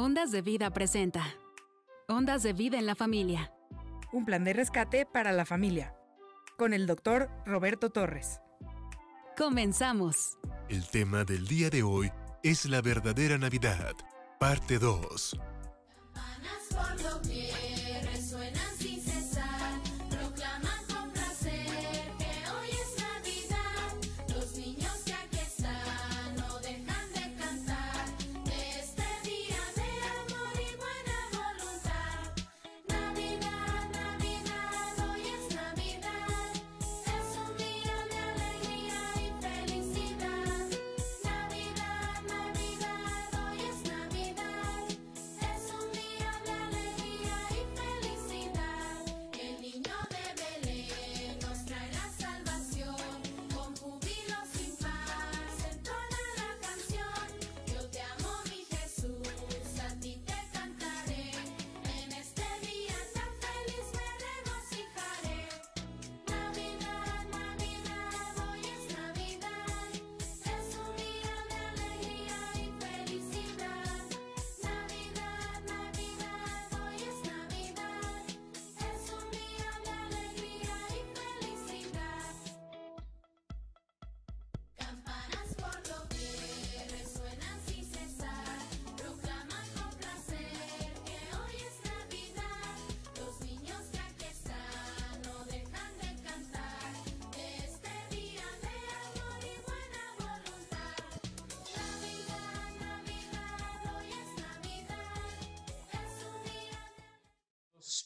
Ondas de Vida presenta Ondas de Vida en la Familia. Un plan de rescate para la familia. Con el doctor Roberto Torres. Comenzamos. El tema del día de hoy es la verdadera Navidad, parte 2.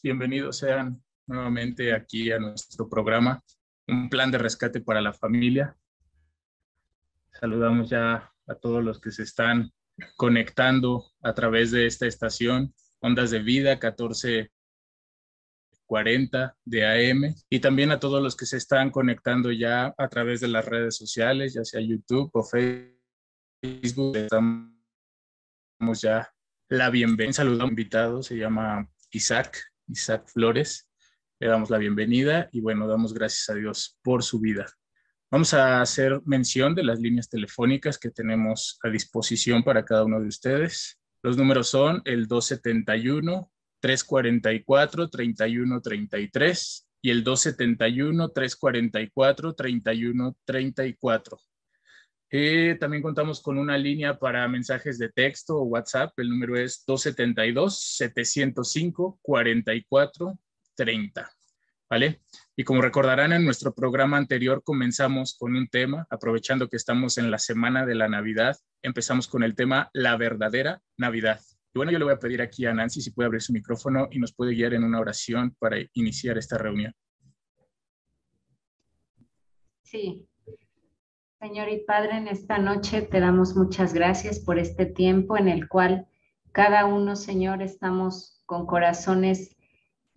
Bienvenidos sean nuevamente aquí a nuestro programa, un plan de rescate para la familia. Saludamos ya a todos los que se están conectando a través de esta estación, Ondas de Vida 1440 de AM, y también a todos los que se están conectando ya a través de las redes sociales, ya sea YouTube o Facebook. Les damos ya la bienvenida. Un saludo a un invitado, se llama Isaac, Isaac Flores. Le damos la bienvenida y bueno, damos gracias a Dios por su vida. Vamos a hacer mención de las líneas telefónicas que tenemos a disposición para cada uno de ustedes. Los números son el 271 344 3133 y el 271 344 3134. Eh, también contamos con una línea para mensajes de texto o WhatsApp. El número es 272-705-4430. ¿Vale? Y como recordarán, en nuestro programa anterior comenzamos con un tema, aprovechando que estamos en la semana de la Navidad, empezamos con el tema La verdadera Navidad. Y bueno, yo le voy a pedir aquí a Nancy si puede abrir su micrófono y nos puede guiar en una oración para iniciar esta reunión. Sí. Señor y Padre, en esta noche te damos muchas gracias por este tiempo en el cual cada uno, Señor, estamos con corazones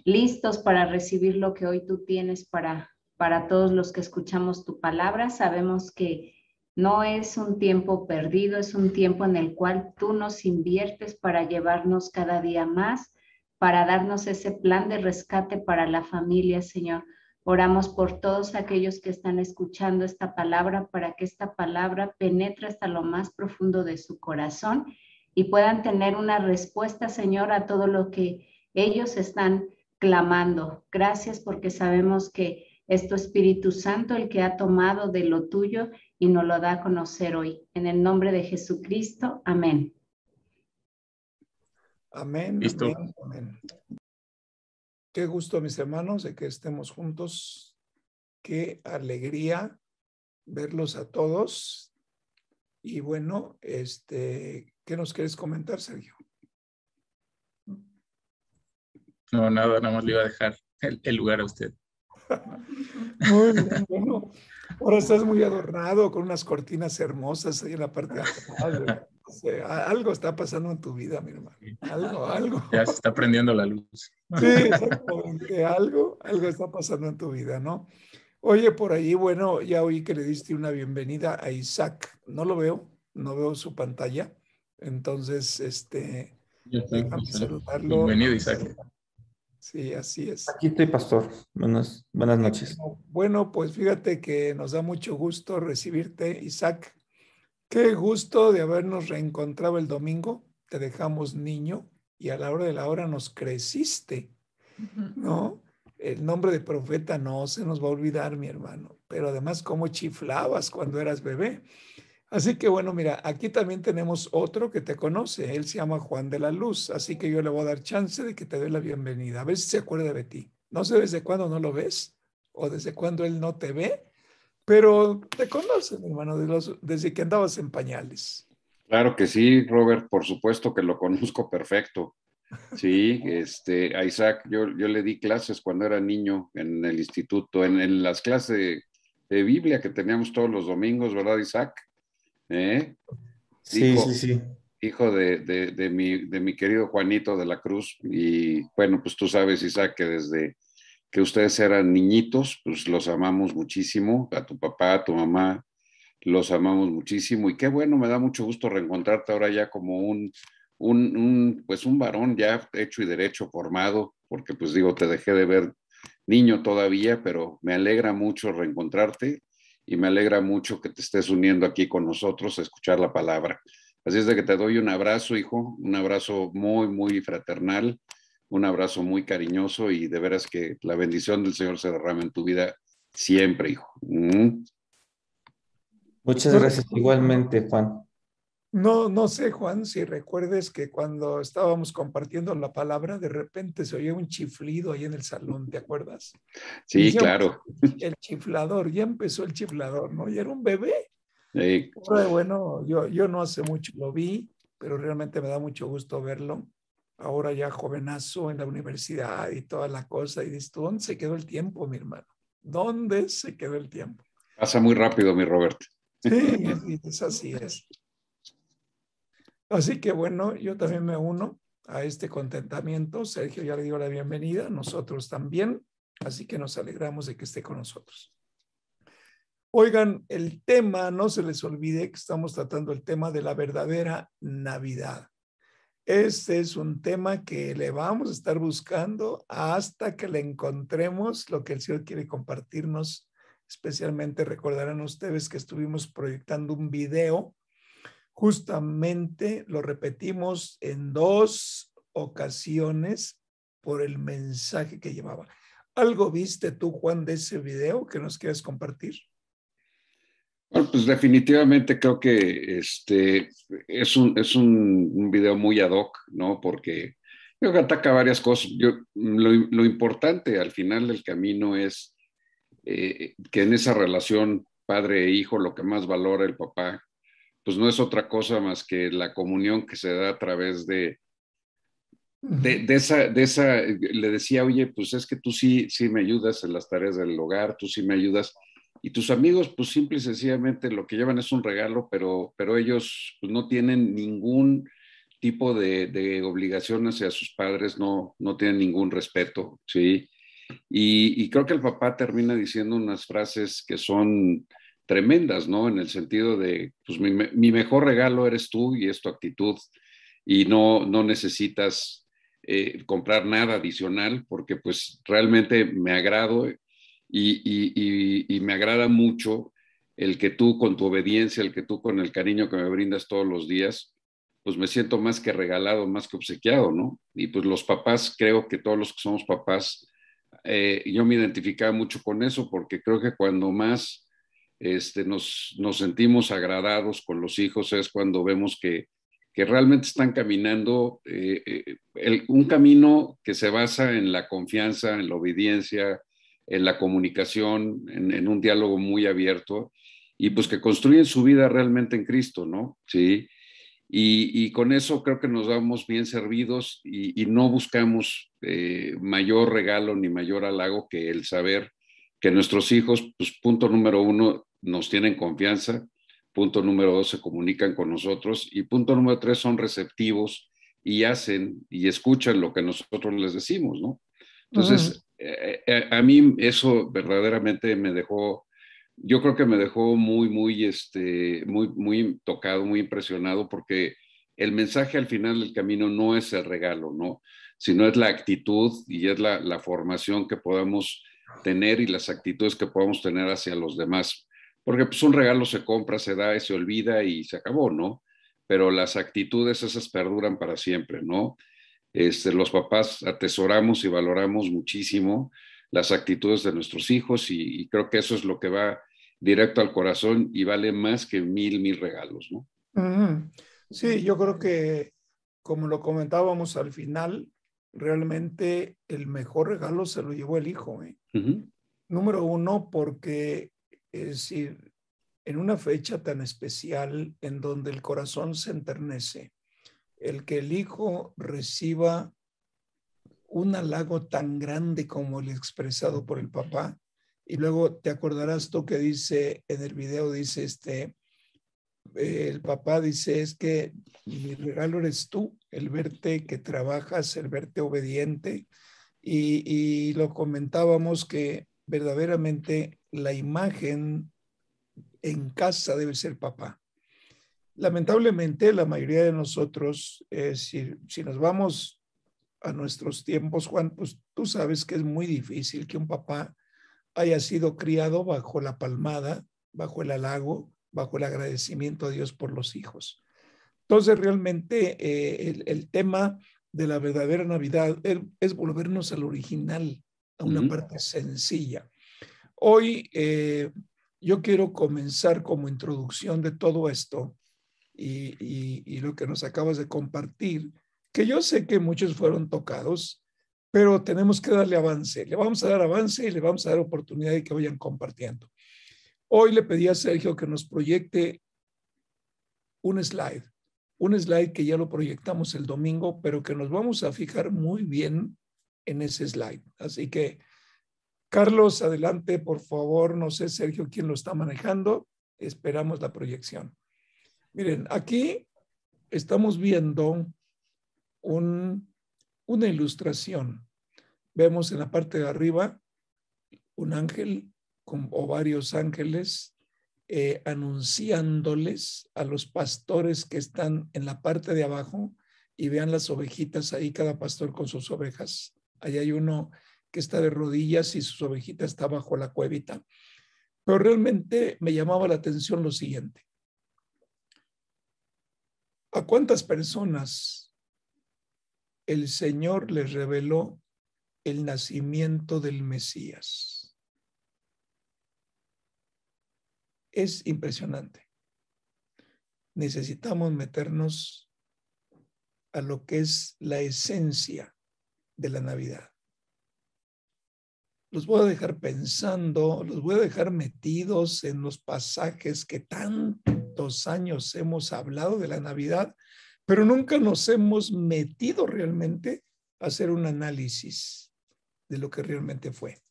listos para recibir lo que hoy tú tienes para, para todos los que escuchamos tu palabra. Sabemos que no es un tiempo perdido, es un tiempo en el cual tú nos inviertes para llevarnos cada día más, para darnos ese plan de rescate para la familia, Señor. Oramos por todos aquellos que están escuchando esta palabra para que esta palabra penetre hasta lo más profundo de su corazón y puedan tener una respuesta, Señor, a todo lo que ellos están clamando. Gracias porque sabemos que es tu Espíritu Santo el que ha tomado de lo tuyo y nos lo da a conocer hoy. En el nombre de Jesucristo, amén. Amén. Listo. Amén, amén. Qué gusto, mis hermanos, de que estemos juntos. Qué alegría verlos a todos. Y bueno, este, ¿qué nos quieres comentar, Sergio? No, nada, nada más le iba a dejar el, el lugar a usted. Muy bien, bueno. Ahora estás muy adornado con unas cortinas hermosas ahí en la parte de atrás. ¿Verdad? O sea, algo está pasando en tu vida, mi hermano. Algo, algo. Ya se está prendiendo la luz. Sí, exactamente. Algo, algo está pasando en tu vida, ¿no? Oye, por ahí, bueno, ya oí que le diste una bienvenida a Isaac. No lo veo, no veo su pantalla. Entonces, este, déjame saludarlo. Bienvenido, Isaac. Sí, así es. Aquí estoy, pastor. Buenas, buenas noches. Bueno, pues fíjate que nos da mucho gusto recibirte, Isaac. Qué gusto de habernos reencontrado el domingo te dejamos niño y a la hora de la hora nos creciste, ¿no? El nombre de profeta no se nos va a olvidar, mi hermano, pero además cómo chiflabas cuando eras bebé. Así que bueno, mira, aquí también tenemos otro que te conoce, él se llama Juan de la Luz, así que yo le voy a dar chance de que te dé la bienvenida, a ver si se acuerda de ti. No sé desde cuándo no lo ves o desde cuándo él no te ve, pero te conoce, mi hermano, de los- desde que andabas en pañales. Claro que sí, Robert, por supuesto que lo conozco perfecto. Sí, este, a Isaac, yo, yo le di clases cuando era niño en el instituto, en, en las clases de, de Biblia que teníamos todos los domingos, ¿verdad, Isaac? ¿Eh? Sí, Hijo. sí, sí. hijo de, de- de mi, de mi querido Juanito de la Cruz. Y bueno, pues tú sabes, Isaac, que desde que ustedes eran niñitos, pues los amamos muchísimo, a tu papá, a tu mamá, los amamos muchísimo. Y qué bueno, me da mucho gusto reencontrarte ahora ya como un, un, un, pues un varón ya hecho y derecho, formado, porque pues digo, te dejé de ver niño todavía, pero me alegra mucho reencontrarte y me alegra mucho que te estés uniendo aquí con nosotros a escuchar la palabra. Así es de que te doy un abrazo, hijo, un abrazo muy, muy fraternal, un abrazo muy cariñoso y de veras que la bendición del Señor se derrame en tu vida siempre, hijo. Mm. Muchas gracias igualmente, Juan. No, no sé, Juan, si recuerdes que cuando estábamos compartiendo la palabra, de repente se oía un chiflido ahí en el salón, ¿te acuerdas? Sí, ya- claro. El chiflador, ya empezó el chiflador, ¿no? Y era un bebé. Bueno, yo, yo no hace mucho lo vi, pero realmente me da mucho gusto verlo. Ahora ya jovenazo en la universidad y toda la cosa. Y dices, ¿dónde se quedó el tiempo, mi hermano? ¿Dónde se quedó el tiempo? pasa muy rápido, mi Robert. Sí, así es, así es. Así que bueno, yo también me uno a este contentamiento. Sergio ya le dio la bienvenida, nosotros también. Así que nos alegramos de que esté con nosotros. Oigan, el tema, no se les olvide que estamos tratando el tema de la verdadera Navidad. Este es un tema que le vamos a estar buscando hasta que le encontremos lo que el Señor quiere compartirnos. Especialmente recordarán ustedes que estuvimos proyectando un video. Justamente lo repetimos en dos ocasiones por el mensaje que llevaba. ¿Algo viste tú, Juan, de ese video que nos quieres compartir? Bueno, pues definitivamente creo que este es un, es un, un video muy ad hoc, ¿no? Porque creo que ataca varias cosas. Yo, lo, lo importante al final del camino es eh, que en esa relación padre e hijo lo que más valora el papá, pues no es otra cosa más que la comunión que se da a través de, de, de, esa, de esa, le decía, oye, pues es que tú sí, sí me ayudas en las tareas del hogar, tú sí me ayudas. Y tus amigos, pues simple y sencillamente lo que llevan es un regalo, pero, pero ellos pues, no tienen ningún tipo de, de, obligación hacia sus padres, no, no tienen ningún respeto, ¿sí? Y, creo que el papá termina diciendo unas frases que son tremendas, ¿no? En el sentido de, pues mi, mi mejor regalo eres tú y es tu actitud y no, no necesitas eh, comprar nada adicional porque pues realmente me agrado y, y, me agrada mucho el que tú con tu obediencia, el que tú con el cariño que me brindas todos los días, pues me siento más que regalado, más que obsequiado, ¿no? Y pues los papás, creo que todos los que somos papás, eh, yo me identificaba mucho con eso porque creo que cuando más este, nos, nos sentimos agradados con los hijos es cuando vemos que, que realmente están caminando eh, eh, un camino que se basa en la confianza, en la obediencia, en la comunicación, en, un diálogo muy abierto y pues que construyen su vida realmente en Cristo, ¿no? Sí. Y, y con eso creo que nos damos bien servidos y, y no buscamos eh, mayor regalo ni mayor halago que el saber que nuestros hijos, pues punto número uno, nos tienen confianza, punto número dos, se comunican con nosotros y punto número tres, son receptivos y hacen y escuchan lo que nosotros les decimos, ¿no? Entonces, -huh. eh, a mí eso verdaderamente me dejó, yo creo que me dejó muy, muy, este, muy, muy tocado, muy impresionado, porque el mensaje al final del camino no es el regalo, ¿no? Sino es la actitud y es la, formación que podamos tener y las actitudes que podamos tener hacia los demás. Porque pues un regalo se compra, se da se olvida y se acabó, ¿no? pero las actitudes esas perduran para siempre, ¿no? Este, los papás atesoramos y valoramos muchísimo las actitudes de nuestros hijos y, y creo que eso es lo que va directo al corazón y vale más que mil, mil regalos, ¿no? Ujú. Sí, yo creo que, como lo comentábamos al final, realmente el mejor regalo se lo llevó el hijo. ¿eh? Número uno, porque es decir, en una fecha tan especial en donde el corazón se enternece, el que el hijo reciba un halago tan grande como el expresado por el papá, y luego te acordarás tú que dice en el video, dice este, eh, el papá dice, es que mi regalo eres tú, el verte que trabajas, el verte obediente. Y, y lo comentábamos que verdaderamente la imagen en casa debe ser papá. Lamentablemente, la mayoría de nosotros, eh, si, si nos vamos a nuestros tiempos, Juan, pues tú sabes que es muy difícil que un papá haya sido criado bajo la palmada, bajo el halago, bajo el agradecimiento a Dios por los hijos. Entonces, realmente eh, el, el, tema de la verdadera Navidad es, es volvernos al original, a una parte sencilla. Hoy eh, yo quiero comenzar como introducción de todo esto y, lo que nos acabas de compartir, que yo sé que muchos fueron tocados, pero tenemos que darle avance. Le vamos a dar avance y le vamos a dar oportunidad de que vayan compartiendo. Hoy le pedí a Sergio que nos proyecte un slide, un slide que ya lo proyectamos el domingo, pero que nos vamos a fijar muy bien en ese slide. Así que, Carlos, adelante, por favor. No sé, Sergio, quién lo está manejando. Esperamos la proyección. Miren, aquí estamos viendo un, una ilustración. Vemos en la parte de arriba un ángel o varios ángeles eh, anunciándoles a los pastores que están en la parte de abajo y vean las ovejitas ahí, cada pastor con sus ovejas. Ahí hay uno que está de rodillas y sus ovejitas está bajo la cuevita. Pero realmente me llamaba la atención lo siguiente. ¿A cuántas personas el Señor les reveló el nacimiento del Mesías? Es impresionante. Necesitamos meternos a lo que es la esencia de la Navidad. Los voy a dejar pensando, los voy a dejar metidos en los pasajes que tantos años hemos hablado de la Navidad, pero nunca nos hemos metido realmente a hacer un análisis de lo que realmente fue.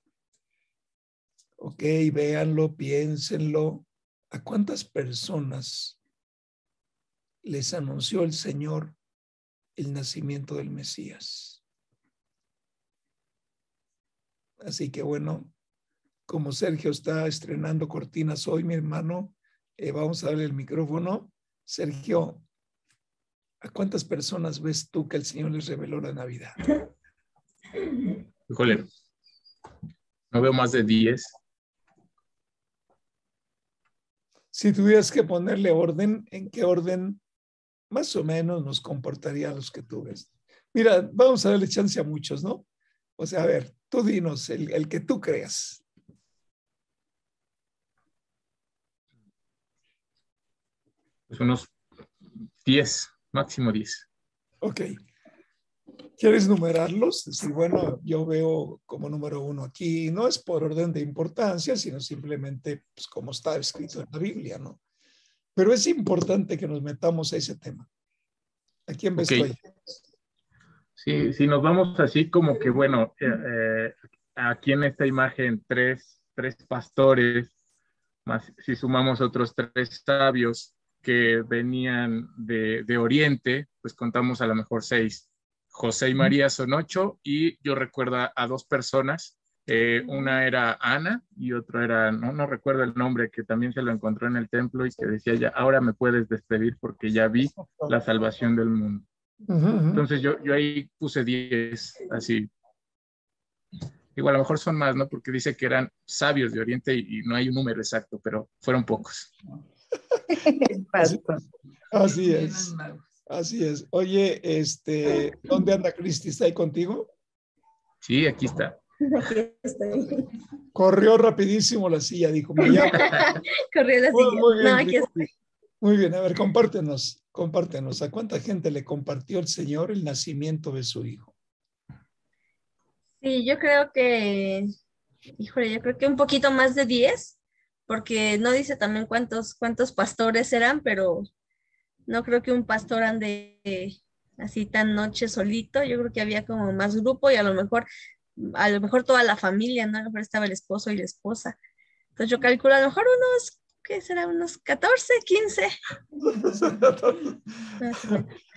Ok, véanlo, piénsenlo. ¿A cuántas personas les anunció el Señor el nacimiento del Mesías? Así que bueno, como Sergio está estrenando cortinas hoy, mi hermano, eh, vamos a darle el micrófono. Sergio, ¿a cuántas personas ves tú que el Señor les reveló la Navidad? Híjole, no veo más de 10. Si tuvieras que ponerle orden, ¿en qué orden más o menos nos comportaría los que tú ves? Mira, vamos a darle chance a muchos, ¿no? O sea, a ver, tú dinos el, el que tú creas. Pues unos 10, máximo 10. Ok. ¿Quieres numerarlos? Decir, bueno, yo veo como número uno aquí, no es por orden de importancia, sino simplemente pues, como está escrito en la Biblia, ¿no? Pero es importante que nos metamos a ese tema. ¿A quién ves Ok. tú ahí? Sí, si nos vamos así como que, bueno, eh, eh, aquí en esta imagen, tres, tres pastores, más si sumamos otros tres sabios que venían de, de Oriente, pues contamos a lo mejor seis. José y María son ocho y yo recuerdo a, dos personas. eh, una era Ana y otro era, no, no recuerdo el nombre, que también se lo encontró en el templo y que decía ya, ahora me puedes despedir porque ya vi la salvación del mundo. Entonces yo, yo ahí puse 10, así. Igual a lo mejor son más, ¿no? Porque dice que eran sabios de Oriente y, y no hay un número exacto, pero fueron pocos. Así, así es. Así es. Oye, este, ¿dónde anda Cristi? ¿Está ahí contigo? Sí, aquí está. Aquí estoy. Corrió rapidísimo la silla, dijo. Me. Corrió la Muy, silla. muy bien, no, aquí estoy. Muy bien, a ver, compártenos, compártenos. ¿A cuánta gente le compartió el Señor el nacimiento de su hijo? Sí, yo creo que, híjole, yo creo que un poquito más de 10, porque no dice también cuántos, cuántos pastores eran, pero no creo que un pastor ande eh, así tan noche solito. Yo creo que había como más grupo y a lo mejor, a lo mejor toda la familia, ¿no? A lo mejor estaba el esposo y la esposa. Entonces yo calculo a lo mejor unos, ¿qué será? Unos 14, 15. más o menos.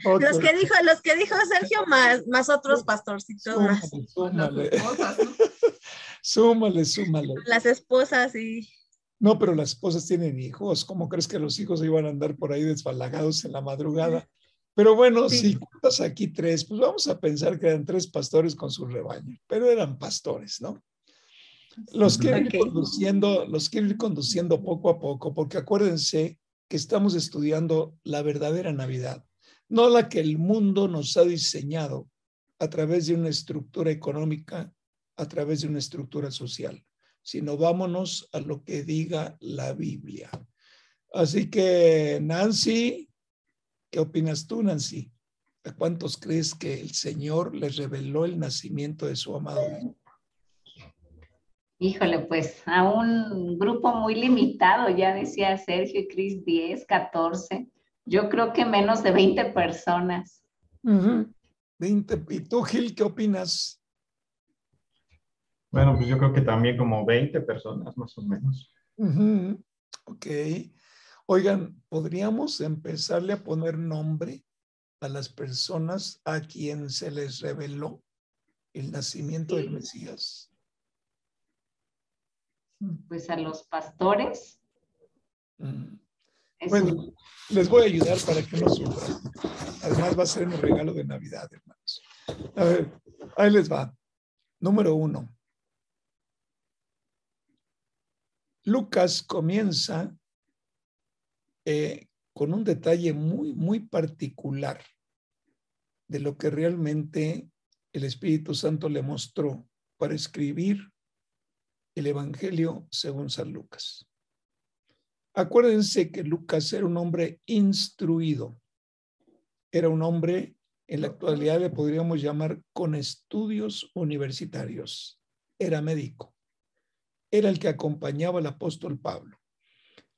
Ok, Los que dijo, los que dijo Sergio, más, más otros pastorcitos más. Súmale, súmale. Súmale, súmale. Las esposas y No, pero las esposas tienen hijos. ¿Cómo crees que los hijos iban a andar por ahí desbalagados en la madrugada? Pero bueno, Sí. si cuentas aquí tres, pues vamos a pensar que eran tres pastores con su rebaño, pero eran pastores, ¿no? Los quiero ir conduciendo, los quiero ir conduciendo poco a poco, porque acuérdense que estamos estudiando la verdadera Navidad, no la que el mundo nos ha diseñado a través de una estructura económica, a través de una estructura social, sino vámonos a lo que diga la Biblia. Así que, Nancy, ¿qué opinas tú, Nancy? ¿A cuántos crees que el Señor les reveló el nacimiento de su amado hijo? Híjole, pues a un grupo muy limitado, ya decía Sergio y Cris, 10, 14. Yo creo que menos de 20 personas. 20. ¿Y tú, Gil, qué opinas? Bueno, pues yo creo que también como 20 personas más o menos. Ujú, Ok. Oigan, ¿podríamos empezarle a poner nombre a las personas a quien se les reveló el nacimiento del Mesías? Pues a los pastores. Mm. Bueno, un- les voy a ayudar para que no sufran. Además va a ser un regalo de Navidad, hermanos. A ver, ahí les va. Número uno. Lucas comienza eh, con un detalle muy, muy particular de lo que realmente el Espíritu Santo le mostró para escribir el Evangelio según San Lucas. Acuérdense que Lucas era un hombre instruido. Era un hombre, en la actualidad le podríamos llamar con estudios universitarios. Era médico. Era el que acompañaba al apóstol Pablo.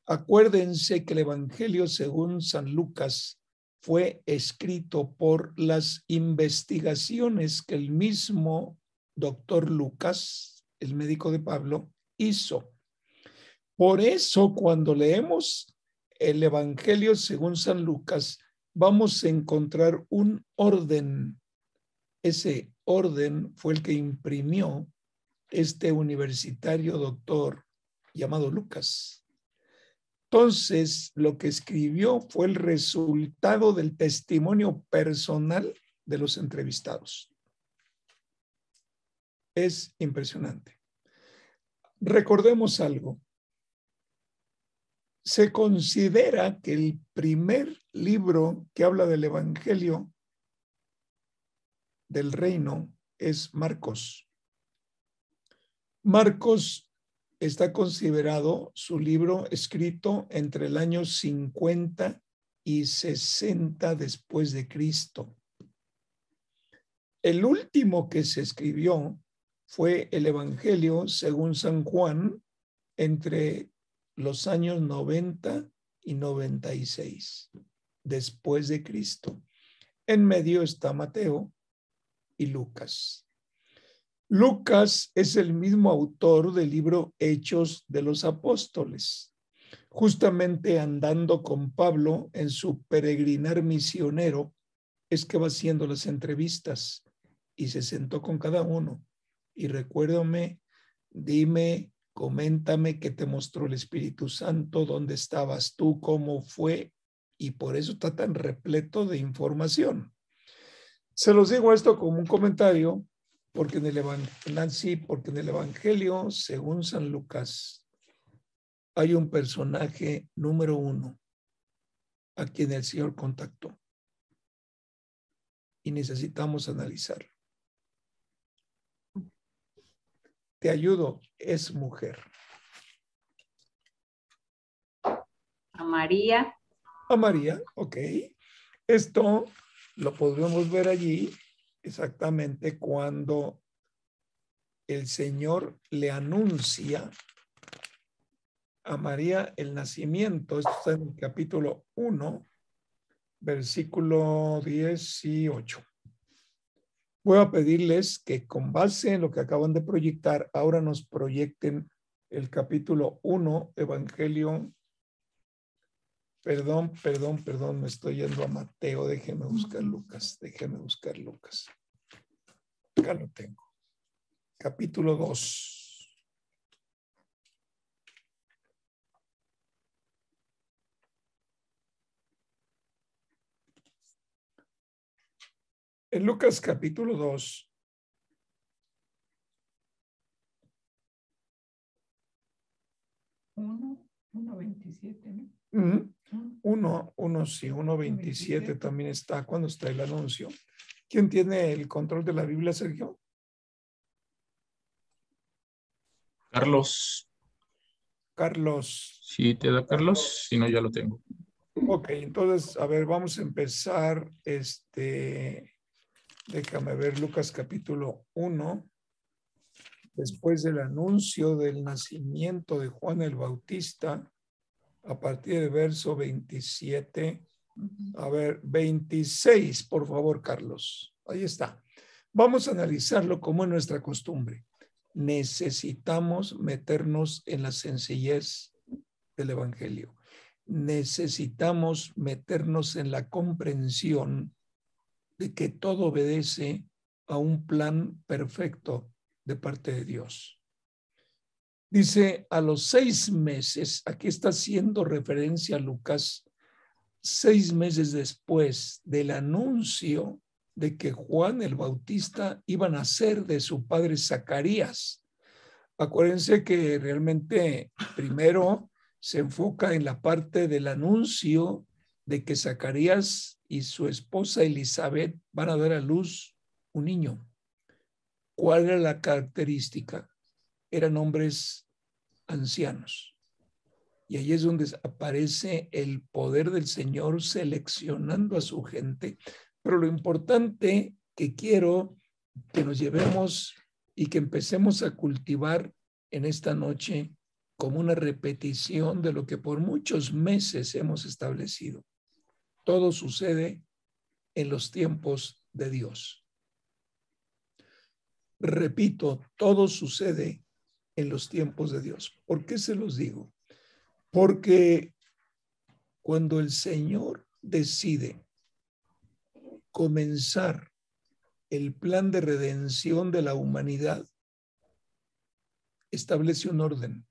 Acuérdense que el Evangelio según San Lucas fue escrito por las investigaciones que el mismo doctor Lucas, el médico de Pablo, hizo. Por eso cuando leemos el Evangelio según San Lucas, vamos a encontrar un orden. Ese orden fue el que imprimió este universitario doctor llamado Lucas. Entonces, lo que escribió fue el resultado del testimonio personal de los entrevistados. Es impresionante. Recordemos algo. Se considera que el primer libro que habla del Evangelio del reino es Marcos. Marcos está considerado su libro escrito entre el año 50 y 60 después de Cristo. El último que se escribió fue el Evangelio según San Juan entre los años 90 y 96 después de Cristo. En medio está Mateo y Lucas. Lucas es el mismo autor del libro Hechos de los Apóstoles. Justamente andando con Pablo en su peregrinar misionero, es que va haciendo las entrevistas y se sentó con cada uno. Y recuérdame, dime, coméntame qué te mostró el Espíritu Santo, dónde estabas tú, cómo fue, y por eso está tan repleto de información. Se los digo esto como un comentario porque en el Nancy, porque en el Evangelio, según San Lucas, hay un personaje número uno a quien el Señor contactó. Y necesitamos analizarlo. Te ayudo, es mujer. A María. A María, ok. Esto lo podremos ver allí exactamente cuando el Señor le anuncia a María el nacimiento. Esto está en el capítulo 1, versículo 18. Voy a pedirles que con base en lo que acaban de proyectar, ahora nos proyecten el capítulo 1, Evangelio. Perdón, perdón, perdón, me estoy yendo a Mateo. Déjeme buscar Lucas, déjeme buscar Lucas. Acá lo tengo. Capítulo 2. En Lucas capítulo 2, Uno, uno veintisiete, ¿no? ujú, uno, uno, sí, 1.27 también está cuando está el anuncio. ¿Quién tiene el control de la Biblia, Sergio? Carlos, Carlos. si te da Carlos, si no, ya lo tengo. Ok, entonces, a ver, vamos a empezar, este, déjame ver Lucas capítulo 1, después del anuncio del nacimiento de Juan el Bautista, a partir del verso 27, a ver, 26, por favor, Carlos, ahí está. Vamos a analizarlo como es nuestra costumbre. Necesitamos meternos en la sencillez del Evangelio necesitamos meternos en la comprensión de que todo obedece a un plan perfecto de parte de Dios. Dice, a los seis meses, aquí está haciendo referencia a Lucas, seis meses después del anuncio de que Juan el Bautista iba a nacer de su padre Zacarías. Acuérdense que realmente primero se enfoca en la parte del anuncio de que Zacarías y su esposa Elizabeth van a dar a luz un niño. ¿Cuál era la característica? Eran hombres ancianos. Y ahí es donde aparece el poder del Señor seleccionando a su gente. Pero lo importante que quiero que nos llevemos y que empecemos a cultivar en esta noche como una repetición de lo que por muchos meses hemos establecido. Todo sucede en los tiempos de Dios. Repito, todo sucede en los tiempos de Dios. ¿Por qué se los digo? Porque cuando el Señor decide comenzar el plan de redención de la humanidad, establece un orden.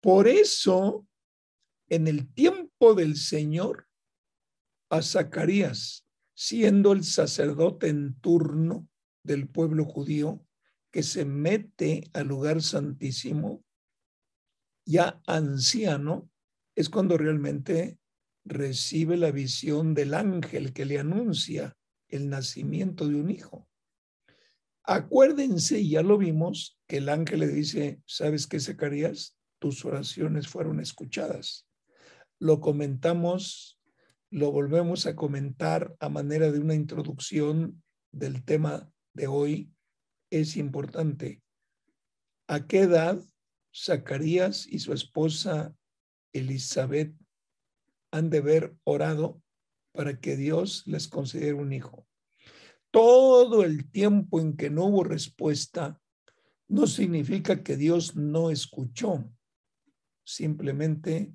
Por eso, en el tiempo del Señor, a Zacarías, siendo el sacerdote en turno del pueblo judío, que se mete al lugar santísimo, ya anciano, es cuando realmente recibe la visión del ángel que le anuncia el nacimiento de un hijo. Acuérdense, ya lo vimos, que el ángel le dice, ¿sabes qué, Zacarías? Tus oraciones fueron escuchadas. Lo comentamos, lo volvemos a comentar a manera de una introducción del tema de hoy. Es importante. ¿A qué edad Zacarías y su esposa Elizabeth han de haber orado para que Dios les concediera un hijo? Todo el tiempo en que no hubo respuesta no significa que Dios no escuchó, simplemente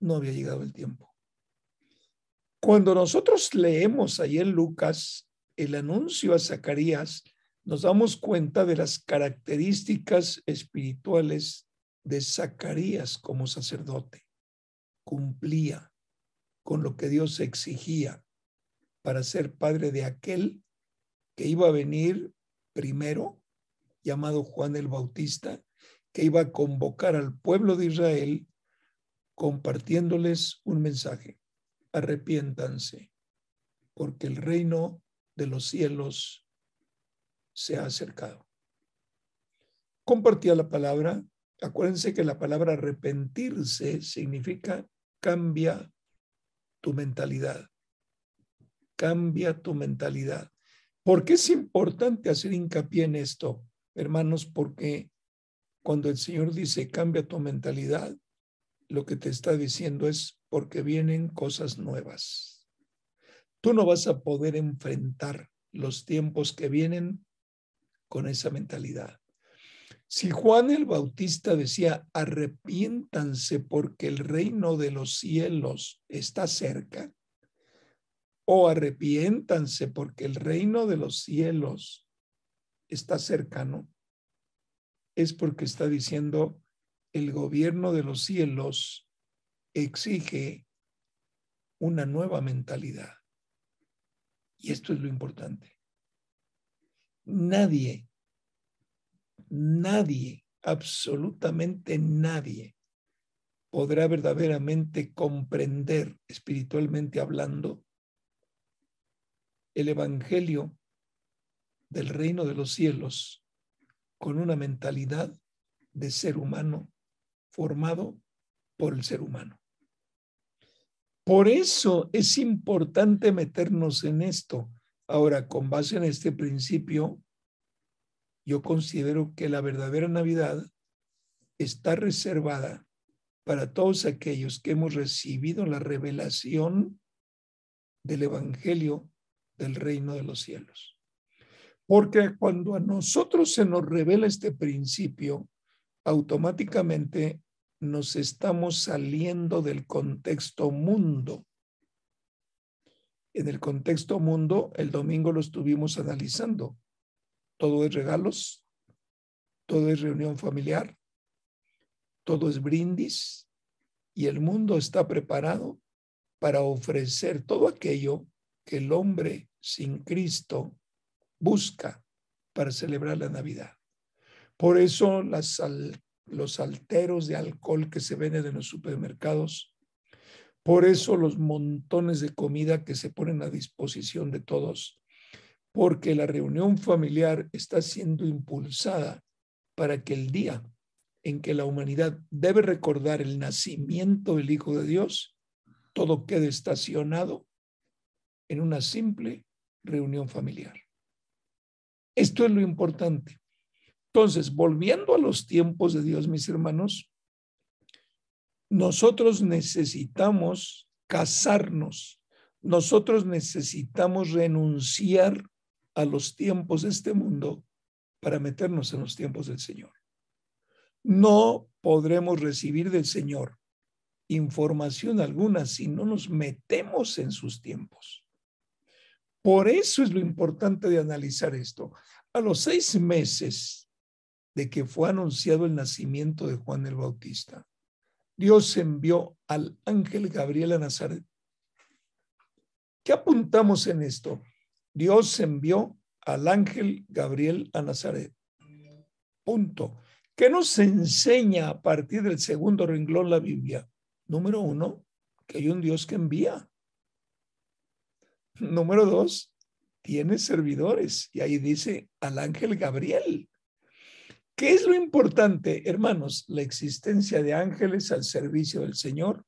no había llegado el tiempo. Cuando nosotros leemos ahí en Lucas el anuncio a Zacarías, nos damos cuenta de las características espirituales de Zacarías como sacerdote. Cumplía con lo que Dios exigía para ser padre de aquel que iba a venir primero, llamado Juan el Bautista, que iba a convocar al pueblo de Israel compartiéndoles un mensaje. Arrepiéntanse, porque el reino de los cielos se ha acercado. Compartía la palabra. Acuérdense que la palabra arrepentirse significa cambia tu mentalidad. Cambia tu mentalidad. ¿Por qué es importante hacer hincapié en esto, hermanos? Porque cuando el Señor dice cambia tu mentalidad, lo que te está diciendo es porque vienen cosas nuevas. Tú no vas a poder enfrentar los tiempos que vienen con esa mentalidad. Si Juan el Bautista decía, arrepiéntanse porque el reino de los cielos está cerca, o arrepiéntanse porque el reino de los cielos está cercano, es porque está diciendo, el gobierno de los cielos exige una nueva mentalidad. Y esto es lo importante. Nadie, nadie, absolutamente nadie podrá verdaderamente comprender, espiritualmente hablando, el Evangelio del reino de los cielos con una mentalidad de ser humano formado por el ser humano. Por eso es importante meternos en esto. Ahora, con base en este principio, yo considero que la verdadera Navidad está reservada para todos aquellos que hemos recibido la revelación del Evangelio del reino de los cielos. Porque cuando a nosotros se nos revela este principio, automáticamente nos estamos saliendo del contexto mundo. En el contexto mundo, el domingo lo estuvimos analizando. Todo es regalos, todo es reunión familiar, todo es brindis y el mundo está preparado para ofrecer todo aquello que el hombre sin Cristo busca para celebrar la Navidad. Por eso los alteros de alcohol que se venden en los supermercados, por eso los montones de comida que se ponen a disposición de todos, porque la reunión familiar está siendo impulsada para que el día en que la humanidad debe recordar el nacimiento del Hijo de Dios, todo quede estacionado en una simple reunión familiar. Esto es lo importante. Entonces, volviendo a los tiempos de Dios, mis hermanos, nosotros necesitamos casarnos, nosotros necesitamos renunciar a los tiempos de este mundo para meternos en los tiempos del Señor. No podremos recibir del Señor información alguna si no nos metemos en sus tiempos. Por eso es lo importante de analizar esto. A los seis meses de que fue anunciado el nacimiento de Juan el Bautista, Dios envió al ángel Gabriel a Nazaret. ¿Qué apuntamos en esto? Dios envió al ángel Gabriel a Nazaret. Punto. ¿Qué nos enseña a partir del segundo renglón la Biblia? Número uno, que hay un Dios que envía. Número dos, tiene servidores. Y ahí dice al ángel Gabriel. ¿Qué es lo importante, hermanos? La existencia de ángeles al servicio del Señor.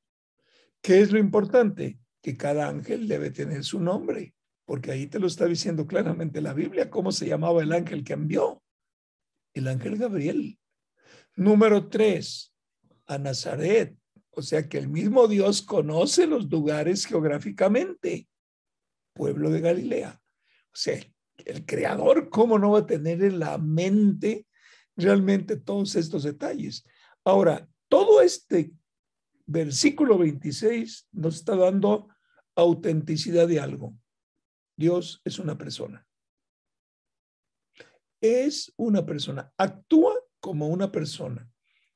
¿Qué es lo importante? Que cada ángel debe tener su nombre, porque ahí te lo está diciendo claramente la Biblia, cómo se llamaba el ángel que envió. El ángel Gabriel. Número tres, a Nazaret. O sea que el mismo Dios conoce los lugares geográficamente. Pueblo de Galilea. O sea, el creador, ¿cómo no va a tener en la mente realmente todos estos detalles. Ahora, todo este versículo 26 nos está dando autenticidad de algo. Dios es una persona. Es una persona. Actúa como una persona.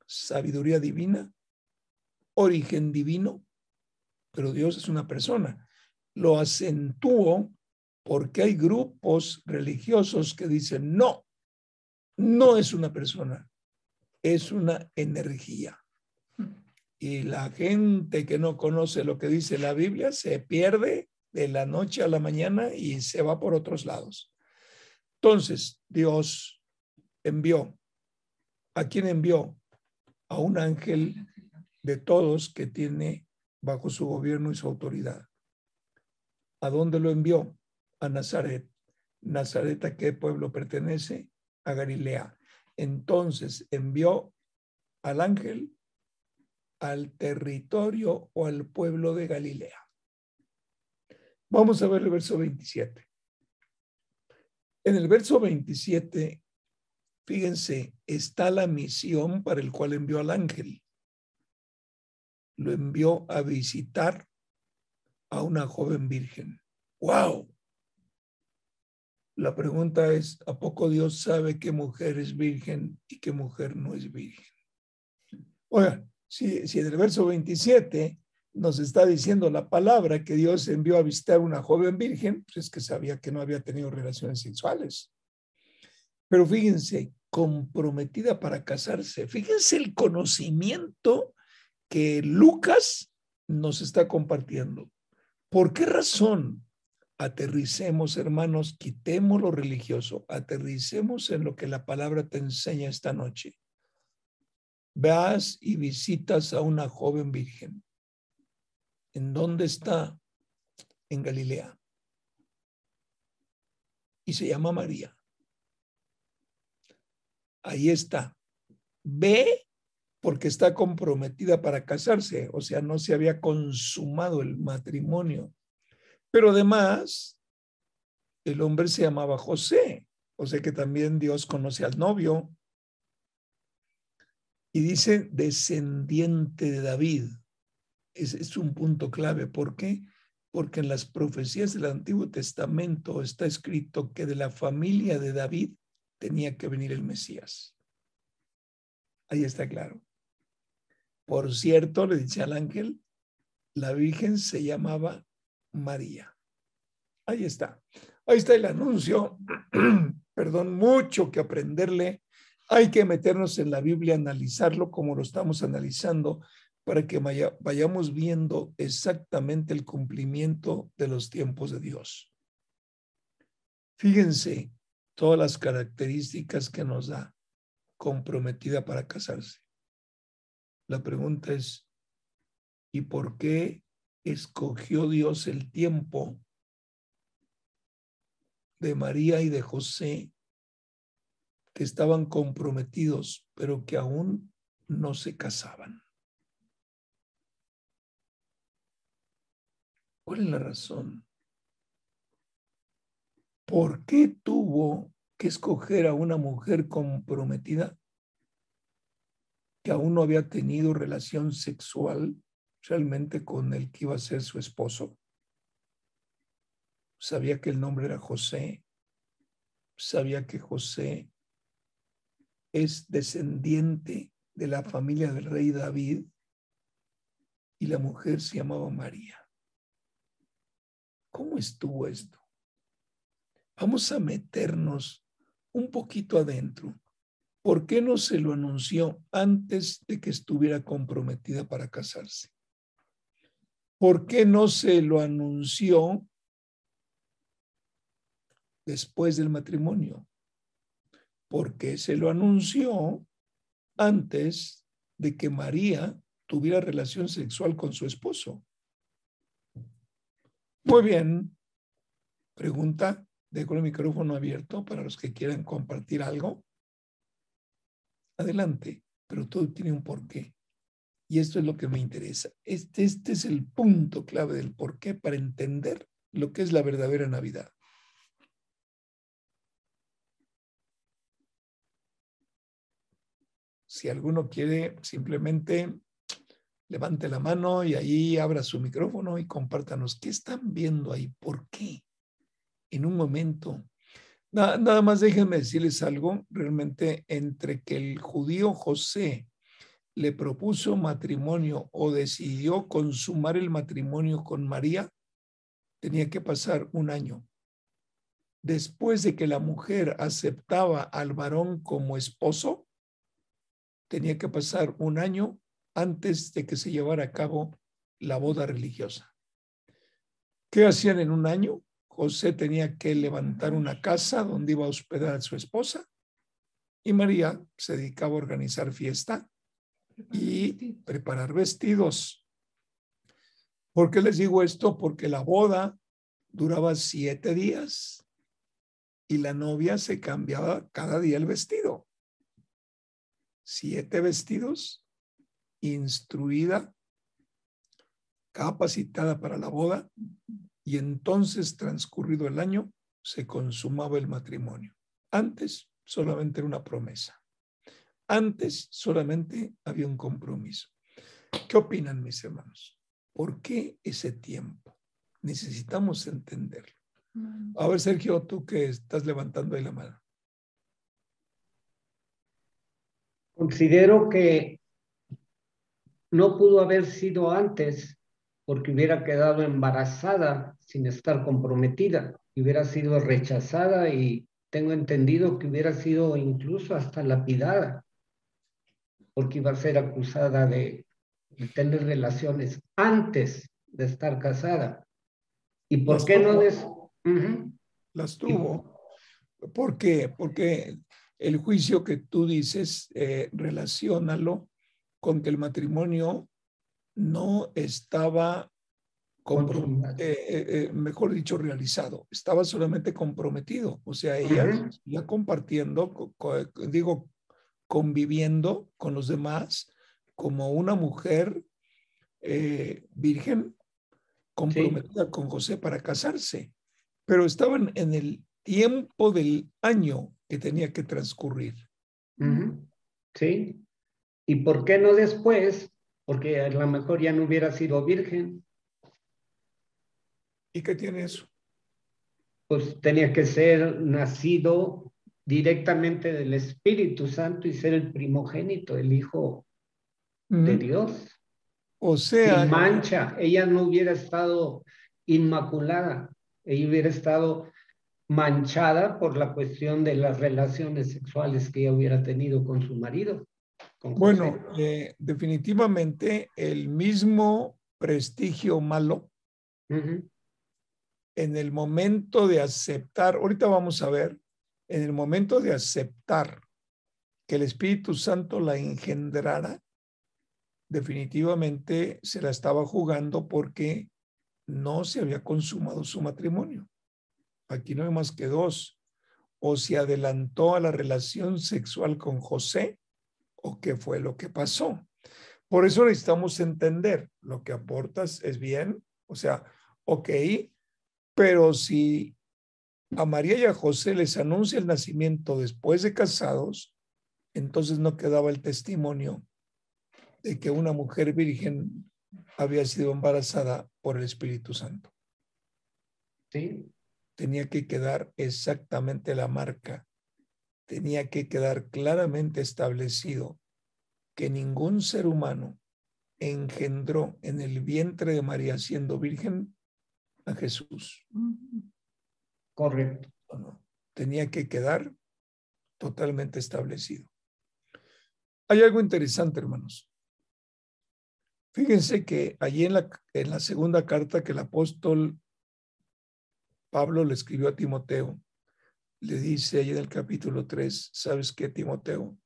Sabiduría divina, origen divino, pero Dios es una persona. Lo acentúo porque hay grupos religiosos que dicen, no, no es una persona, es una energía. Y la gente que no conoce lo que dice la Biblia se pierde de la noche a la mañana y se va por otros lados. Entonces, Dios envió. ¿A quién envió? A un ángel de todos que tiene bajo su gobierno y su autoridad. ¿A dónde lo envió? A Nazaret. ¿Nazaret a qué pueblo pertenece? A Galilea. Entonces envió al ángel al territorio o al pueblo de Galilea. Vamos a ver el verso 27. En el verso 27, fíjense, está la misión para el cual envió al ángel. Lo envió a visitar a una joven virgen. ¡Wow! La pregunta es, ¿a poco Dios sabe qué mujer es virgen y qué mujer no es virgen? Oigan, si, si en el verso 27 nos está diciendo la palabra que Dios envió a visitar una joven virgen, pues es que sabía que no había tenido relaciones sexuales. Pero fíjense, comprometida para casarse. Fíjense el conocimiento que Lucas nos está compartiendo. ¿Por qué razón? Aterricemos, hermanos, quitemos lo religioso, aterricemos en lo que la palabra te enseña esta noche. Vas y visitas a una joven virgen. ¿En dónde está? En Galilea. Y se llama María. Ahí está. Ve porque está comprometida para casarse, o sea, no se había consumado el matrimonio. Pero además, el hombre se llamaba José, o sea que también Dios conoce al novio. Y dice descendiente de David. Es, un punto clave. ¿Por qué? Porque en las profecías del Antiguo Testamento está escrito que de la familia de David tenía que venir el Mesías. Ahí está claro. Por cierto, le dice al ángel, la Virgen se llamaba María. Ahí está. Ahí está el anuncio. Perdón, mucho que aprenderle. Hay que meternos en la Biblia, analizarlo como lo estamos analizando para que vayamos viendo exactamente el cumplimiento de los tiempos de Dios. Fíjense todas las características que nos da comprometida para casarse. La pregunta es, ¿y por qué escogió Dios el tiempo de María y de José que estaban comprometidos, pero que aún no se casaban? ¿Cuál es la razón? ¿Por qué tuvo que escoger a una mujer comprometida que aún no había tenido relación sexual realmente con el que iba a ser su esposo. Sabía que el nombre era José. Sabía que José es descendiente de la familia del rey David y la mujer se llamaba María. ¿Cómo estuvo esto? Vamos a meternos un poquito adentro. ¿Por qué no se lo anunció antes de que estuviera comprometida para casarse? ¿Por qué no se lo anunció después del matrimonio? Porque se lo anunció antes de que María tuviera relación sexual con su esposo. Muy bien. Pregunta. Dejo el micrófono abierto para los que quieran compartir algo. Adelante, pero todo tiene un porqué. Y esto es lo que me interesa. Este, este es el punto clave del porqué para entender lo que es la verdadera Navidad. Si alguno quiere, simplemente levante la mano y ahí abra su micrófono y compártanos qué están viendo ahí, por qué. En un momento Nada, más déjenme decirles algo, realmente entre que el judío José le propuso matrimonio o decidió consumar el matrimonio con María, tenía que pasar un año. Después de que la mujer aceptaba al varón como esposo, tenía que pasar un año antes de que se llevara a cabo la boda religiosa. ¿Qué hacían en un año? José tenía que levantar una casa donde iba a hospedar a su esposa y María se dedicaba a organizar fiesta y preparar vestidos. ¿Por qué les digo esto? Porque la boda duraba siete días y la novia se cambiaba cada día el vestido. Siete vestidos, instruida, capacitada para la boda y entonces, transcurrido el año, se consumaba el matrimonio. Antes solamente era una promesa. Antes solamente había un compromiso. ¿Qué opinan mis hermanos? ¿Por qué ese tiempo? Necesitamos entenderlo. A ver, Sergio, tú que estás levantando ahí la mano. Considero que no pudo haber sido antes porque hubiera quedado embarazada sin estar comprometida, hubiera sido rechazada y tengo entendido que hubiera sido incluso hasta lapidada, porque iba a ser acusada de, de tener relaciones antes de estar casada. ¿Y por Las qué no tuvo. des... Ujú. Las tuvo. ¿Por qué? Porque el juicio que tú dices, eh, relaciónalo con que el matrimonio no estaba, eh, eh, eh, mejor dicho, realizado. Estaba solamente comprometido. O sea, ella Ujú. ya compartiendo, co- co- digo, conviviendo con los demás como una mujer eh, virgen comprometida con José para casarse. Pero estaban en el tiempo del año que tenía que transcurrir. Sí. ¿Y por qué no después? Porque a lo mejor ya no hubiera sido virgen, ¿Y qué tiene eso? pues tenía que ser nacido directamente del Espíritu Santo y ser el primogénito, el Hijo de. Dios. O sea, Sin mancha, ella no hubiera estado inmaculada, ella hubiera estado manchada por la cuestión de las relaciones sexuales que ella hubiera tenido con su marido. con. Bueno, eh, definitivamente el mismo prestigio malo en el momento de aceptar, ahorita vamos a ver, en el momento de aceptar que el Espíritu Santo la engendrara, definitivamente se la estaba jugando porque no se había consumado su matrimonio. Aquí no hay más que dos. O se adelantó a la relación sexual con José o qué fue lo que pasó. Por eso necesitamos entender lo que aportas es bien, o sea, ok, pero si a María y a José les anuncia el nacimiento después de casados, entonces no quedaba el testimonio de que una mujer virgen había sido embarazada por el Espíritu Santo. Sí, Tenía que quedar exactamente la marca, tenía que quedar claramente establecido que ningún ser humano engendró en el vientre de María siendo virgen a Jesús. Correcto. Tenía que quedar totalmente establecido. Hay algo interesante, hermanos. Fíjense que allí en la, en la segunda carta que el apóstol Pablo le escribió a Timoteo, le dice ahí en el capítulo 3, ¿sabes qué, Timoteo?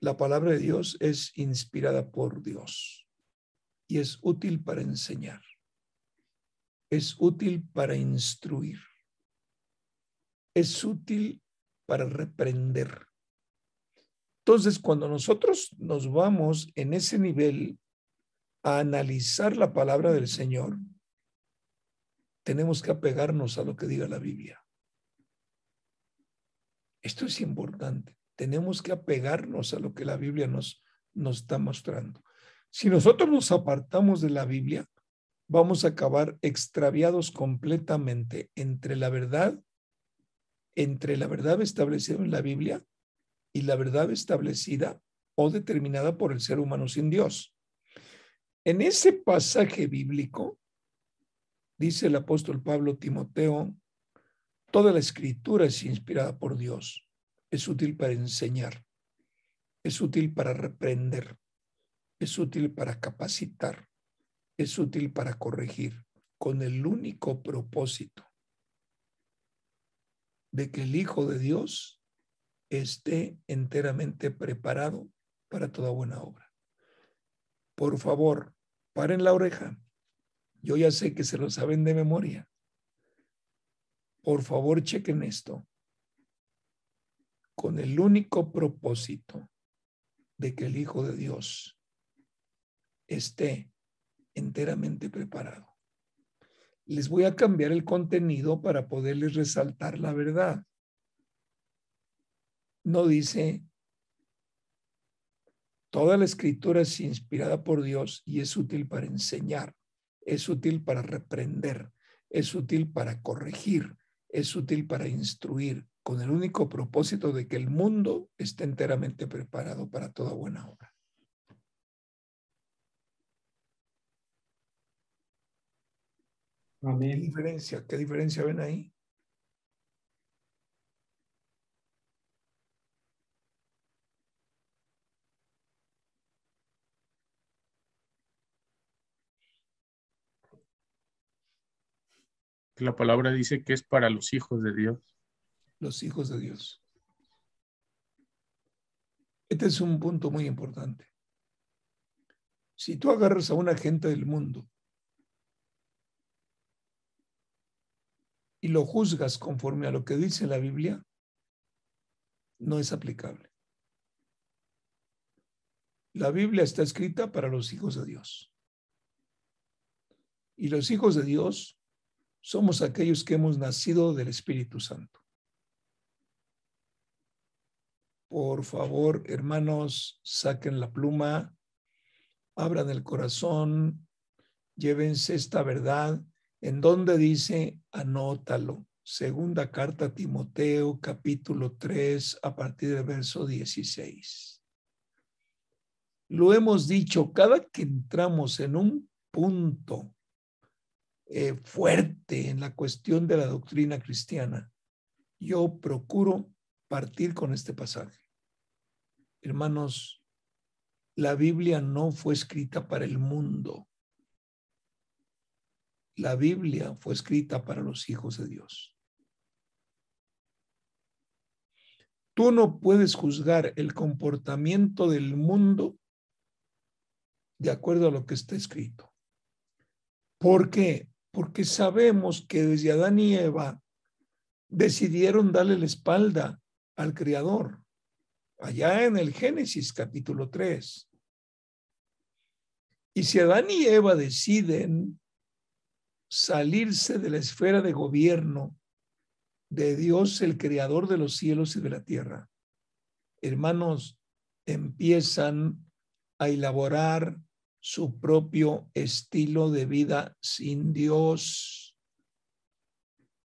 La palabra de Dios es inspirada por Dios y es útil para enseñar, es útil para instruir, es útil para reprender. Entonces, cuando nosotros nos vamos en ese nivel a analizar la palabra del Señor, tenemos que apegarnos a lo que diga la Biblia. Esto es importante. Tenemos que apegarnos a lo que la Biblia nos, nos está mostrando. Si nosotros nos apartamos de la Biblia, vamos a acabar extraviados completamente entre la verdad, entre la verdad establecida en la Biblia y la verdad establecida o determinada por el ser humano sin Dios. En ese pasaje bíblico, dice el apóstol Pablo Timoteo, toda la escritura es inspirada por Dios, es útil para enseñar, es útil para reprender, es útil para capacitar, es útil para corregir, con el único propósito de que el Hijo de Dios esté enteramente preparado para toda buena obra. Por favor, paren la oreja. Yo ya sé que se lo saben de memoria. Por favor, chequen esto. Con el único propósito de que el Hijo de Dios esté enteramente preparado. Les voy a cambiar el contenido para poderles resaltar la verdad. No dice, toda la escritura es inspirada por Dios y es útil para enseñar, es útil para reprender, es útil para corregir, es útil para instruir, con el único propósito de que el mundo esté enteramente preparado para toda buena obra. ¿Qué diferencia? ¿Qué diferencia ven ahí? La palabra dice que es para los hijos de Dios. Los hijos de Dios. Este es un punto muy importante. Si tú agarras a una gente del mundo y lo juzgas conforme a lo que dice la Biblia, no es aplicable. La Biblia está escrita para los hijos de Dios. Y los hijos de Dios somos aquellos que hemos nacido del Espíritu Santo. Por favor, hermanos, saquen la pluma, abran el corazón, llévense esta verdad en donde dice, anótalo. Segunda carta a Timoteo, capítulo 3, a partir del verso 16. Lo hemos dicho, cada que entramos en un punto eh, fuerte en la cuestión de la doctrina cristiana, yo procuro partir con este pasaje. Hermanos, la Biblia no fue escrita para el mundo. La Biblia fue escrita para los hijos de Dios. Tú no puedes juzgar el comportamiento del mundo de acuerdo a lo que está escrito. ¿Por qué? Porque sabemos que desde Adán y Eva decidieron darle la espalda al Creador, allá en el Génesis capítulo 3. Y si Adán y Eva deciden salirse de la esfera de gobierno de Dios, el creador de los cielos y de la tierra. Hermanos, empiezan a elaborar su propio estilo de vida sin Dios.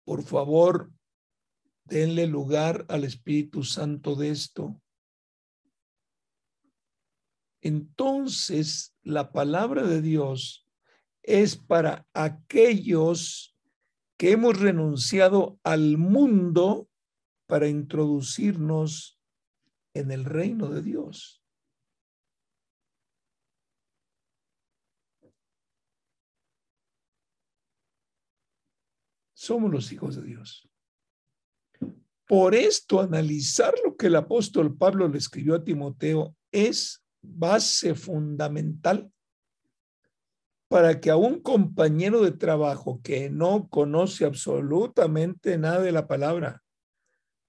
Por favor, denle lugar al Espíritu Santo de esto. Entonces, la palabra de Dios es para aquellos que hemos renunciado al mundo para introducirnos en el reino de Dios. Somos los hijos de Dios. Por esto, analizar lo que el apóstol Pablo le escribió a Timoteo es base fundamental para que a un compañero de trabajo que no conoce absolutamente nada de la palabra,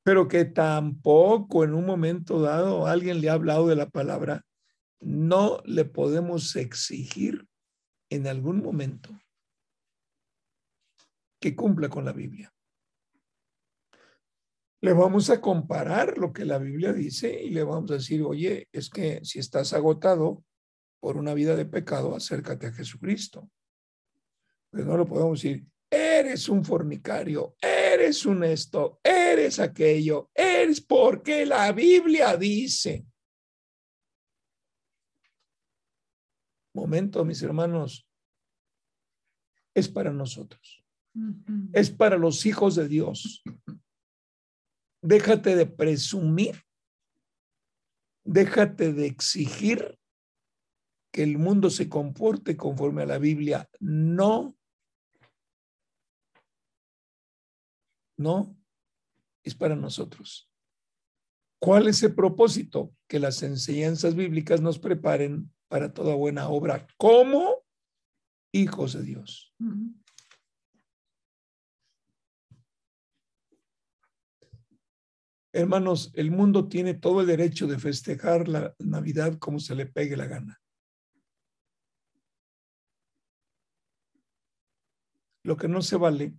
pero que tampoco en un momento dado alguien le ha hablado de la palabra, no le podemos exigir en algún momento que cumpla con la Biblia. Le vamos a comparar lo que la Biblia dice y le vamos a decir, oye, es que si estás agotado, por una vida de pecado, acércate a Jesucristo. Pero no lo podemos decir, eres un fornicario, eres un esto, eres aquello, eres porque la Biblia dice. Momento, mis hermanos, es para nosotros. Es para los hijos de Dios. Déjate de presumir. Déjate de exigir que el mundo se comporte conforme a la Biblia. No. No. Es para nosotros. ¿Cuál es el propósito? Que las enseñanzas bíblicas nos preparen para toda buena obra como hijos de Dios. Hermanos, el mundo tiene todo el derecho de festejar la Navidad como se le pegue la gana. Lo que no se vale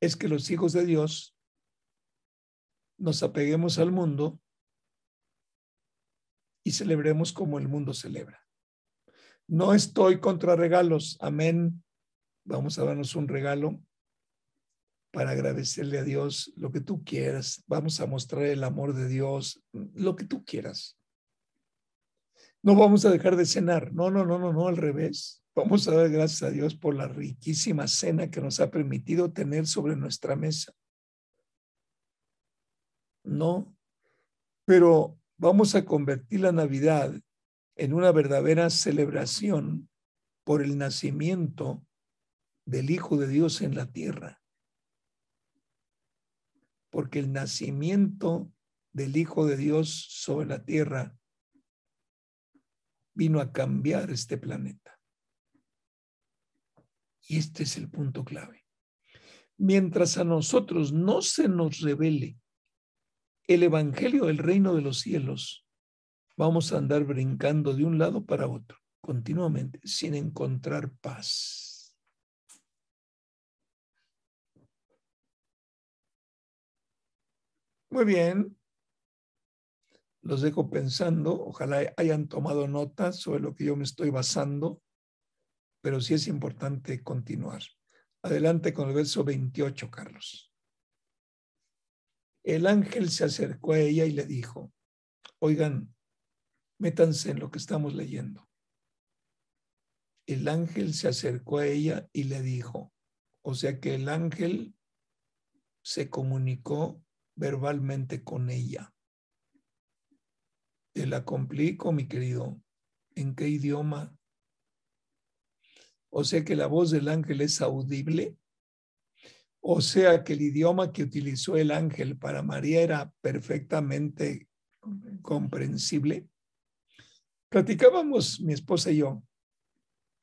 es que los hijos de Dios nos apeguemos al mundo y celebremos como el mundo celebra. No estoy contra regalos, amén. Vamos a darnos un regalo para agradecerle a Dios lo que tú quieras. Vamos a mostrar el amor de Dios, lo que tú quieras. No vamos a dejar de cenar. No, no, no, no, no, al revés. Vamos a dar gracias a Dios por la riquísima cena que nos ha permitido tener sobre nuestra mesa. No, pero vamos a convertir la Navidad en una verdadera celebración por el nacimiento del Hijo de Dios en la tierra porque el nacimiento del Hijo de Dios sobre la tierra vino a cambiar este planeta. Y este es el punto clave. Mientras a nosotros no se nos revele el Evangelio del reino de los cielos, vamos a andar brincando de un lado para otro continuamente sin encontrar paz. Muy bien. Los dejo pensando. Ojalá hayan tomado notas sobre lo que yo me estoy basando, pero sí es importante continuar. Adelante con el verso 28, Carlos. El ángel se acercó a ella y le dijo, oigan, métanse en lo que estamos leyendo. El ángel se acercó a ella y le dijo, o sea que el ángel se comunicó verbalmente con ella. Te la complico, mi querido. ¿En qué idioma? O sea que la voz del ángel es audible. O sea que el idioma que utilizó el ángel para María era perfectamente comprensible. Platicábamos mi esposa y yo,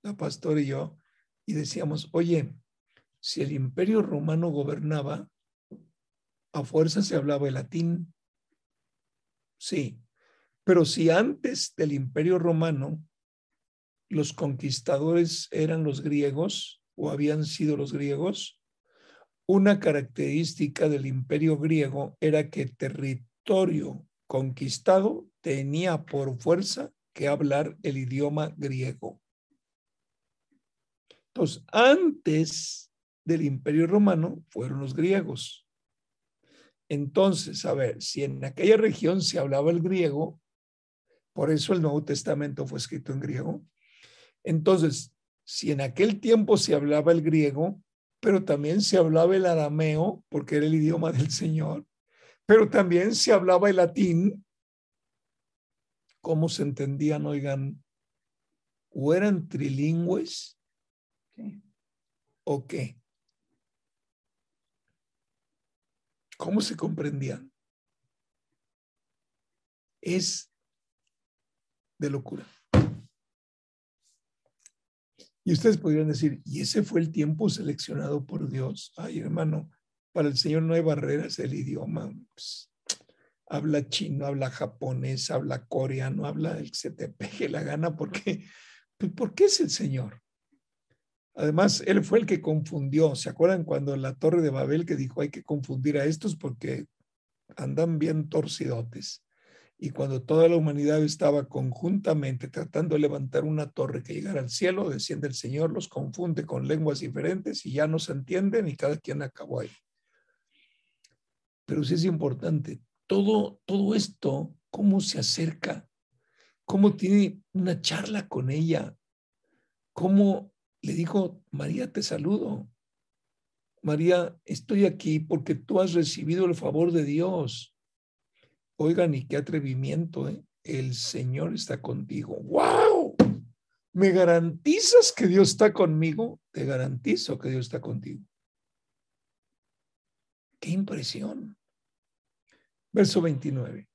la pastora y yo, y decíamos, oye, si el imperio romano gobernaba, a fuerza se hablaba el latín. Sí, pero si antes del imperio romano los conquistadores eran los griegos o habían sido los griegos, una característica del imperio griego era que territorio conquistado tenía por fuerza que hablar el idioma griego. Entonces, antes del imperio romano fueron los griegos. Entonces, a ver, si en aquella región se hablaba el griego, por eso el Nuevo Testamento fue escrito en griego, entonces, si en aquel tiempo se hablaba el griego, pero también se hablaba el arameo, porque era el idioma del Señor, pero también se hablaba el latín, ¿cómo se entendían, oigan? ¿O eran trilingües? ¿O qué? ¿Cómo se comprendían? Es de locura. Y ustedes podrían decir, ¿y ese fue el tiempo seleccionado por Dios? Ay, hermano, para el Señor no hay barreras el idioma. Pues, habla chino, habla japonés, habla coreano, habla el que se te pegue la gana, porque, pues, ¿por qué es el Señor? Además, él fue el que confundió. ¿Se acuerdan cuando la Torre de Babel que dijo hay que confundir a estos porque andan bien torcidotes? Y cuando toda la humanidad estaba conjuntamente tratando de levantar una torre que llegara al cielo, desciende el Señor, los confunde con lenguas diferentes y ya no se entienden y cada quien acabó ahí. Pero sí es importante, todo, todo esto, cómo se acerca, cómo tiene una charla con ella, cómo le dijo, María, te saludo. María, estoy aquí porque tú has recibido el favor de Dios. Oigan, y qué atrevimiento, ¿eh? el Señor está contigo. ¡Wow! ¿Me garantizas que Dios está conmigo? Te garantizo que Dios está contigo. ¡Qué impresión! Verso 29.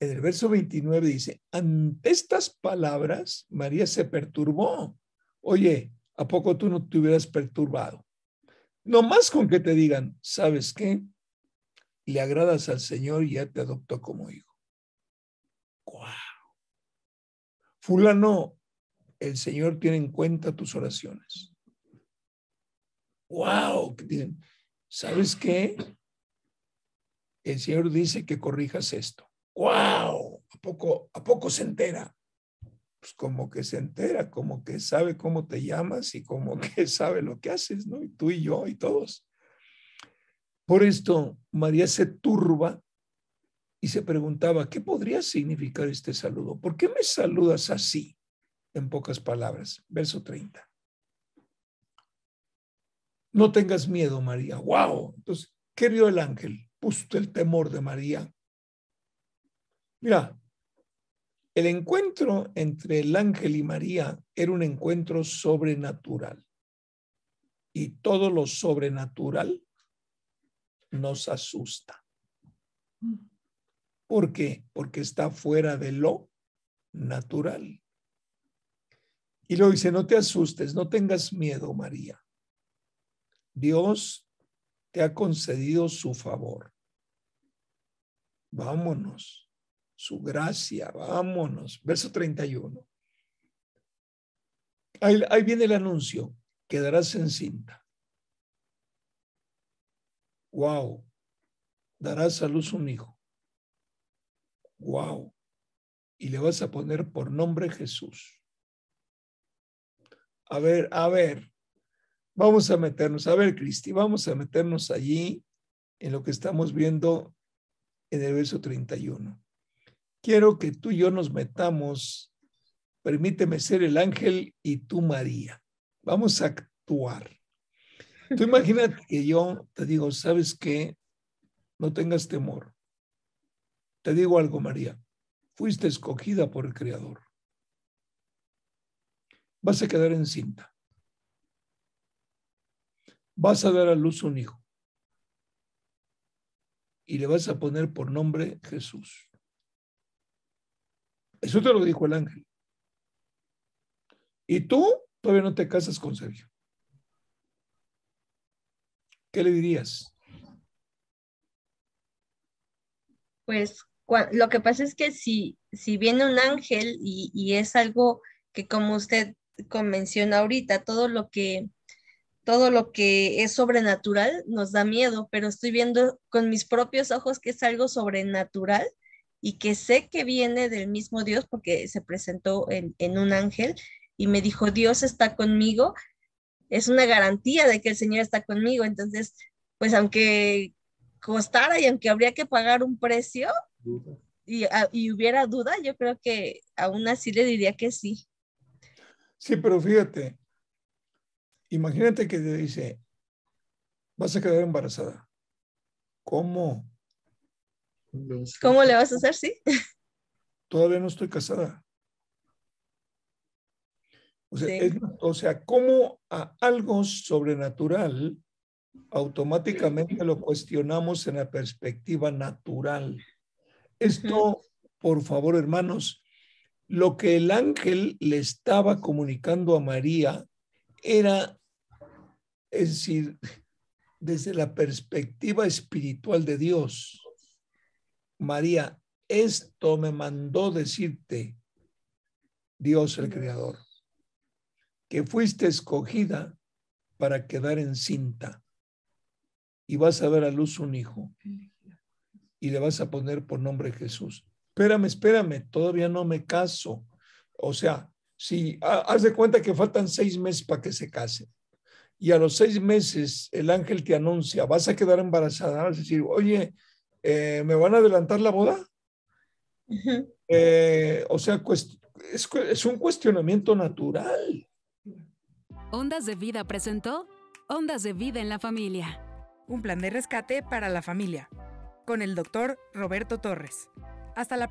En el verso 29 dice, ante estas palabras, María se perturbó. Oye, ¿a poco tú no te hubieras perturbado? No más con que te digan, ¿sabes qué? Le agradas al Señor y ya te adoptó como hijo. ¡Wow! Fulano, el Señor tiene en cuenta tus oraciones. ¡Wow! ¿Sabes qué? El Señor dice que corrijas esto. ¡Wow! ¿A poco, ¿A poco se entera? Pues como que se entera, como que sabe cómo te llamas y como que sabe lo que haces, ¿no? Y tú y yo y todos. Por esto, María se turba y se preguntaba, ¿qué podría significar este saludo? ¿Por qué me saludas así? En pocas palabras, verso 30. No tengas miedo, María. ¡Wow! Entonces, ¿qué vio el ángel? Puso el temor de María. Mira, el encuentro entre el ángel y María era un encuentro sobrenatural. Y todo lo sobrenatural nos asusta. ¿Por qué? Porque está fuera de lo natural. Y luego dice, no te asustes, no tengas miedo, María. Dios te ha concedido su favor. Vámonos, su gracia, vámonos. Verso 31. Ahí, ahí viene el anuncio, quedarás encinta. Wow, darás a luz un hijo. Wow, y le vas a poner por nombre Jesús. A ver, a ver, vamos a meternos, a ver, Cristi, vamos a meternos allí en lo que estamos viendo en el verso 31. Quiero que tú y yo nos metamos, permíteme ser el ángel y tú María. Vamos a actuar. Tú imagínate que yo te digo, ¿sabes qué? No tengas temor. Te digo algo, María. Fuiste escogida por el Creador. Vas a quedar encinta. Vas a dar a luz un hijo. Y le vas a poner por nombre Jesús. Eso te lo dijo el ángel. Y tú todavía no te casas con Sergio. ¿Qué le dirías? Pues lo que pasa es que si, si viene un ángel y, y es algo que como usted menciona ahorita, todo lo que todo lo que es sobrenatural nos da miedo, pero estoy viendo con mis propios ojos que es algo sobrenatural y que sé que viene del mismo Dios porque se presentó en, en un ángel y me dijo, Dios está conmigo, es una garantía de que el Señor está conmigo. Entonces, pues aunque costara y aunque habría que pagar un precio y, y, hubiera duda, yo creo que aún así le diría que sí. Sí, pero fíjate, imagínate que te dice, vas a quedar embarazada. ¿Cómo? ¿Cómo le vas a hacer? Sí. Todavía no estoy casada. O sea, sí. es, o sea, ¿cómo a algo sobrenatural automáticamente lo cuestionamos en la perspectiva natural? Esto, por favor, hermanos, lo que el ángel le estaba comunicando a María era, es decir, desde la perspectiva espiritual de Dios. María, esto me mandó decirte Dios el Creador que fuiste escogida para quedar encinta y vas a dar a luz un hijo y le vas a poner por nombre Jesús. Espérame, espérame, todavía no me caso. O sea, si haz de cuenta que faltan seis meses para que se case y a los seis meses el ángel te anuncia, vas a quedar embarazada, vas a decir, oye, eh, ¿me van a adelantar la boda? Uh -huh. eh, o sea, es, es un cuestionamiento natural. Ondas de Vida presentó Ondas de Vida en la Familia. Un plan de rescate para la familia. Con el doctor Roberto Torres. Hasta la próxima.